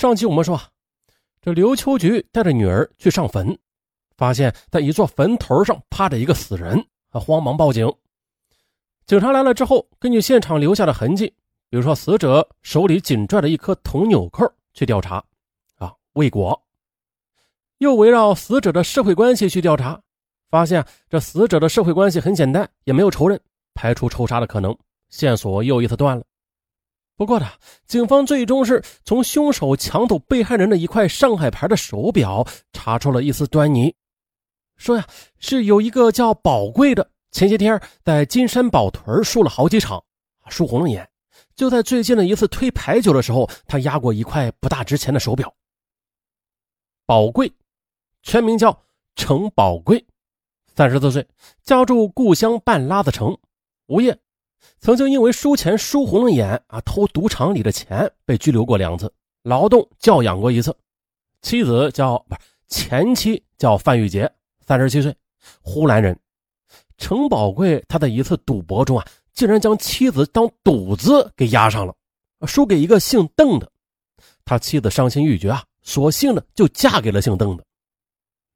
上期我们说，这刘秋菊带着女儿去上坟，发现在一座坟头上趴着一个死人，啊慌忙报警。警察来了之后，根据现场留下的痕迹，比如说死者手里紧拽着一颗铜纽扣去调查，啊，未果。又围绕死者的社会关系去调查，发现这死者的社会关系很简单，也没有仇人，排除仇杀的可能，线索又一次断了。不过呢，警方最终是从凶手抢走被害人的一块上海牌的手表查出了一丝端倪，说呀是有一个叫宝贵的，前些天在金山宝屯输了好几场，输红了眼。就在最近的一次推牌九的时候，他压过一块不大值钱的手表。宝贵，全名叫程宝贵，三十多岁，家住故乡半拉子城，无业。曾经因为输钱输红了眼啊，偷赌场里的钱被拘留过两次，劳动教养过一次。妻子叫不是前妻叫范玉洁，三十七岁，呼兰人。程宝贵他在一次赌博中啊，竟然将妻子当赌资给押上了，输给一个姓邓的。他妻子伤心欲绝啊，索性呢就嫁给了姓邓的。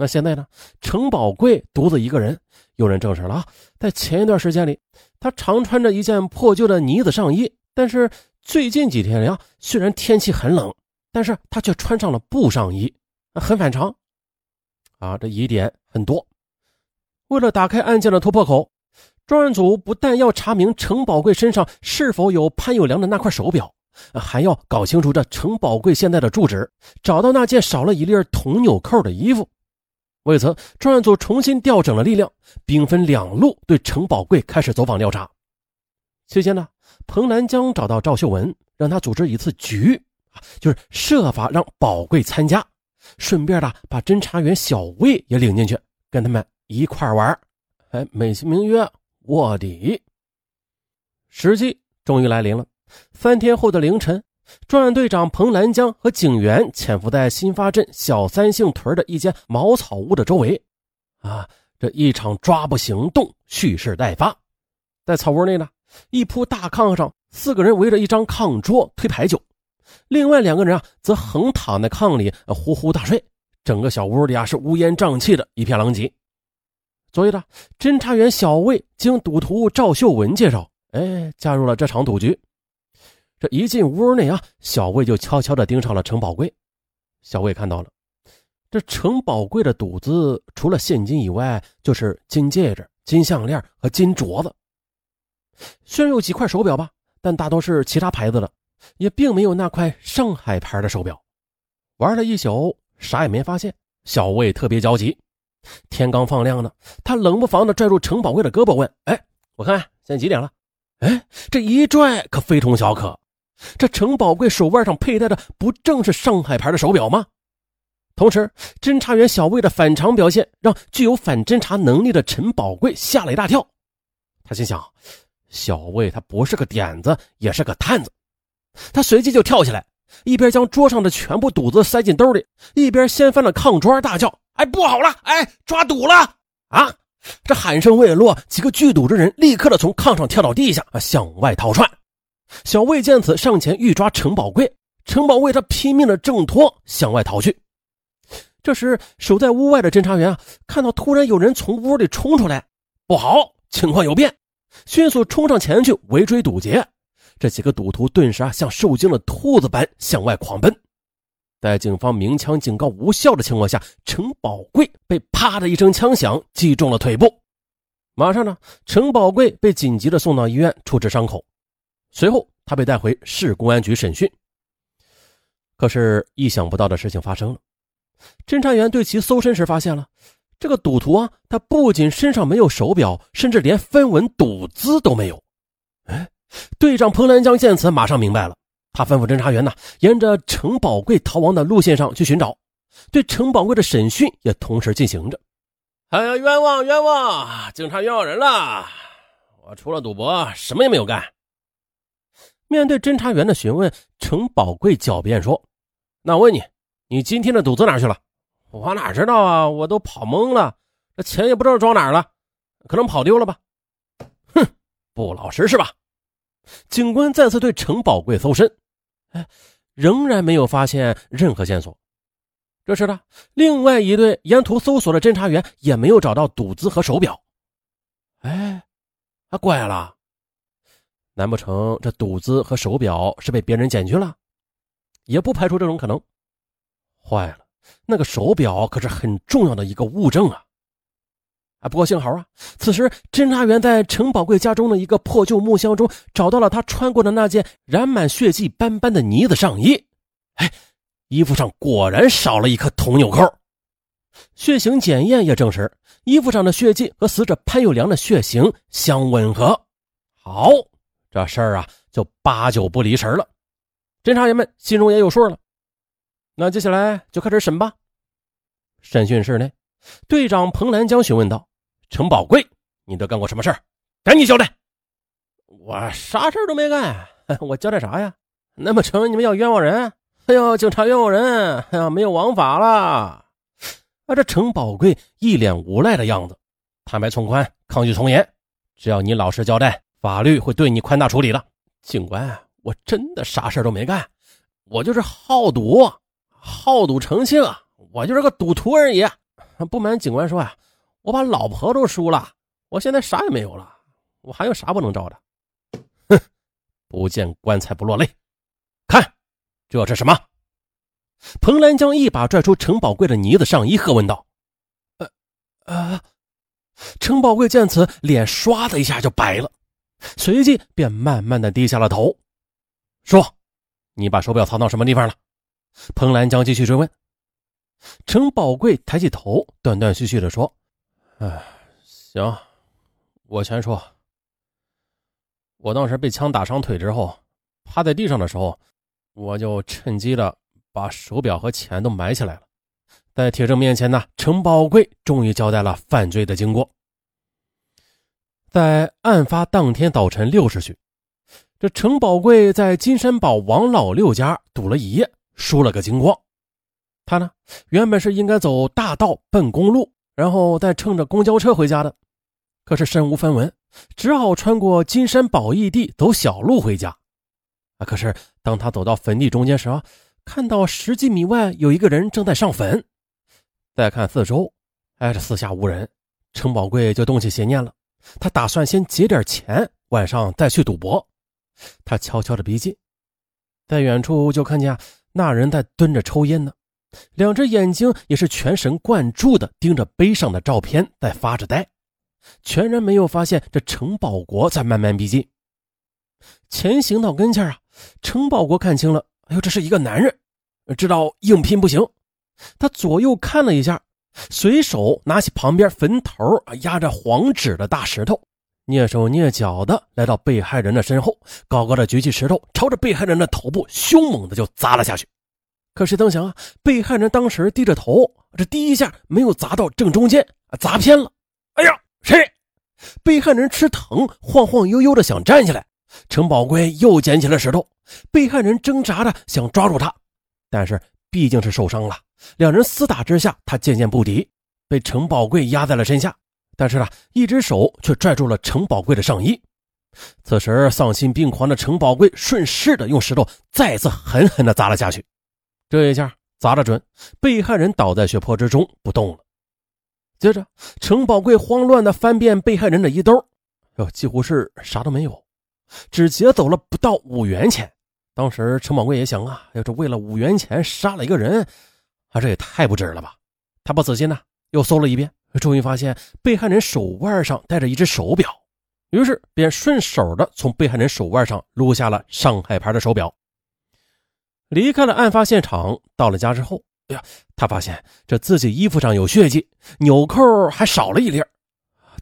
那现在呢？程宝贵独自一个人，有人证实了啊，在前一段时间里，他常穿着一件破旧的呢子上衣，但是最近几天呀，虽然天气很冷，但是他却穿上了布上衣，很反常。啊，这疑点很多。为了打开案件的突破口，专案组不但要查明程宝贵身上是否有潘有良的那块手表，还要搞清楚这程宝贵现在的住址，找到那件少了一粒铜纽扣的衣服。为此，专案组重新调整了力量，兵分两路对程宝贵开始走访调查。期间呢，彭南江找到赵秀文，让他组织一次局，就是设法让宝贵参加，顺便的把侦查员小魏也领进去，跟他们一块玩哎，美其名曰卧底。时机终于来临了，三天后的凌晨。专案队长彭兰江和警员潜伏在新发镇小三姓屯的一间茅草屋的周围，啊，这一场抓捕行动蓄势待发。在草屋内呢，一铺大炕上，四个人围着一张炕桌推牌九，另外两个人啊则横躺在炕里呼呼大睡。整个小屋里啊是乌烟瘴气的一片狼藉。所以呢，侦查员小魏经赌徒赵秀文介绍，哎，加入了这场赌局。这一进屋内啊，小魏就悄悄地盯上了程宝贵。小魏看到了，这程宝贵的赌资除了现金以外，就是金戒指、金项链和金镯子。虽然有几块手表吧，但大多是其他牌子的，也并没有那块上海牌的手表。玩了一宿，啥也没发现。小魏特别焦急。天刚放亮呢，他冷不防地拽住程宝贵的胳膊问：“哎，我看现在几点了？”哎，这一拽可非同小可。这程宝贵手腕上佩戴的不正是上海牌的手表吗？同时，侦查员小魏的反常表现让具有反侦查能力的陈宝贵吓了一大跳。他心想：小魏他不是个点子，也是个探子。他随即就跳起来，一边将桌上的全部赌子塞进兜里，一边掀翻了炕桌，大叫：“哎，不好了！哎，抓赌了！啊！”这喊声未落，几个聚赌之人立刻的从炕上跳到地下，向外逃窜。小魏见此，上前欲抓程宝贵。程宝贵他拼命的挣脱，向外逃去。这时，守在屋外的侦查员啊，看到突然有人从屋里冲出来，不好，情况有变，迅速冲上前去围追堵截。这几个赌徒顿时啊，像受惊的兔子般向外狂奔。在警方鸣枪警告无效的情况下，程宝贵被啪的一声枪响击中了腿部。马上呢，程宝贵被紧急的送到医院处置伤口。随后，他被带回市公安局审讯。可是，意想不到的事情发生了。侦查员对其搜身时，发现了这个赌徒啊，他不仅身上没有手表，甚至连分文赌资都没有。哎，队长彭兰江见此，马上明白了。他吩咐侦查员呢，沿着程宝贵逃亡的路线上去寻找，对程宝贵的审讯也同时进行着。哎呀，冤枉冤枉！警察冤枉人了！我除了赌博，什么也没有干。面对侦查员的询问，程宝贵狡辩说：“那我问你，你今天的赌资哪去了？我哪知道啊？我都跑懵了，这钱也不知道装哪了，可能跑丢了吧？”哼，不老实是吧？警官再次对程宝贵搜身。哎，仍然没有发现任何线索。这时呢，另外一队沿途搜索的侦查员也没有找到赌资和手表。哎，啊，怪了，难不成这赌资和手表是被别人捡去了？也不排除这种可能。坏了，那个手表可是很重要的一个物证啊！啊，不过幸好啊，此时侦查员在陈宝贵家中的一个破旧木箱中找到了他穿过的那件染满血迹斑斑的呢子上衣。哎。衣服上果然少了一颗铜纽扣，血型检验也证实衣服上的血迹和死者潘有良的血型相吻合。好，这事儿啊就八九不离十了。侦查员们心中也有数了。那接下来就开始审吧。审讯室内，队长彭兰江询问道：“程宝贵，你都干过什么事儿？赶紧交代！”我啥事儿都没干，我交代啥呀？难不成你们要冤枉人？哎呦，警察冤枉人！哎呀，没有王法了！啊，这程宝贵一脸无赖的样子，坦白从宽，抗拒从严。只要你老实交代，法律会对你宽大处理的。警官，我真的啥事都没干，我就是好赌，好赌成性，我就是个赌徒而已。不瞒警官说呀，我把老婆都输了，我现在啥也没有了，我还有啥不能招的？哼，不见棺材不落泪，看。这是什么？彭兰江一把拽出程宝贵的呢子上衣，喝问道：“呃，啊！”程宝贵见此，脸唰的一下就白了，随即便慢慢的低下了头，说：“你把手表藏到什么地方了？”彭兰江继续追问。程宝贵抬起头，断断续续的说：“哎，行，我全说。我当时被枪打伤腿之后，趴在地上的时候。”我就趁机的把手表和钱都埋起来了。在铁证面前呢，程宝贵终于交代了犯罪的经过。在案发当天早晨六时许，这程宝贵在金山堡王老六家赌了一夜，输了个精光。他呢，原本是应该走大道奔公路，然后再乘着公交车回家的，可是身无分文，只好穿过金山宝义地走小路回家。啊！可是当他走到坟地中间时啊，看到十几米外有一个人正在上坟。再看四周，哎，这四下无人，程宝贵就动起邪念了。他打算先劫点钱，晚上再去赌博。他悄悄的逼近，在远处就看见那人在蹲着抽烟呢，两只眼睛也是全神贯注的盯着碑上的照片，在发着呆，全然没有发现这程保国在慢慢逼近。前行到跟前啊。程保国看清了，哎呦，这是一个男人，知道硬拼不行。他左右看了一下，随手拿起旁边坟头压着黄纸的大石头，蹑手蹑脚的来到被害人的身后，高高的举起石头，朝着被害人的头部凶猛的就砸了下去。可谁曾想啊，被害人当时低着头，这第一下没有砸到正中间，砸偏了。哎呀，谁？被害人吃疼，晃晃悠悠的想站起来。程宝贵又捡起了石头，被害人挣扎着想抓住他，但是毕竟是受伤了，两人厮打之下，他渐渐不敌，被程宝贵压在了身下。但是呢，一只手却拽住了程宝贵的上衣。此时丧心病狂的程宝贵顺势的用石头再次狠狠的砸了下去，这一下砸得准，被害人倒在血泊之中不动了。接着，程宝贵慌乱的翻遍被害人的衣兜，哟，几乎是啥都没有。只劫走了不到五元钱，当时陈宝贵也想啊，要是为了五元钱杀了一个人，啊，这也太不值了吧！他不死心呢，又搜了一遍，终于发现被害人手腕上戴着一只手表，于是便顺手的从被害人手腕上撸下了上海牌的手表。离开了案发现场，到了家之后，哎呀，他发现这自己衣服上有血迹，纽扣还少了一粒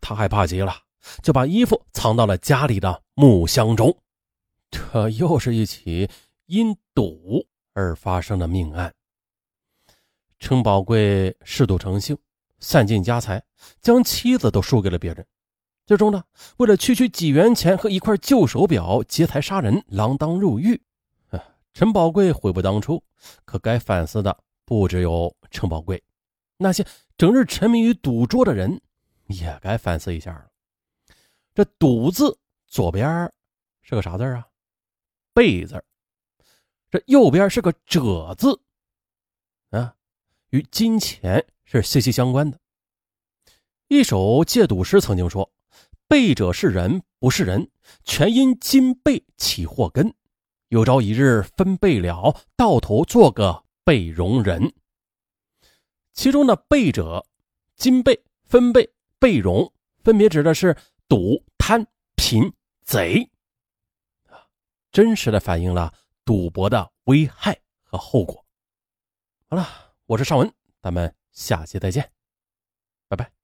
他害怕极了。就把衣服藏到了家里的木箱中，这又是一起因赌而发生的命案。程宝贵嗜赌成性，散尽家财，将妻子都输给了别人。最终呢，为了区区几元钱和一块旧手表，劫财杀人，锒铛入狱。陈宝贵悔不当初，可该反思的不只有陈宝贵，那些整日沉迷于赌桌的人也该反思一下了。这“赌”字左边是个啥字啊？“贝”字。这右边是个者字，啊，与金钱是息息相关的。一首戒赌诗曾经说：“背者是人，不是人，全因金背起祸根。有朝一日分背了，到头做个背容人。”其中的背者、金背、分背、背容，分别指的是赌、贪、贫、贼。真实的反映了赌博的危害和后果。好了，我是尚文，咱们下期再见，拜拜。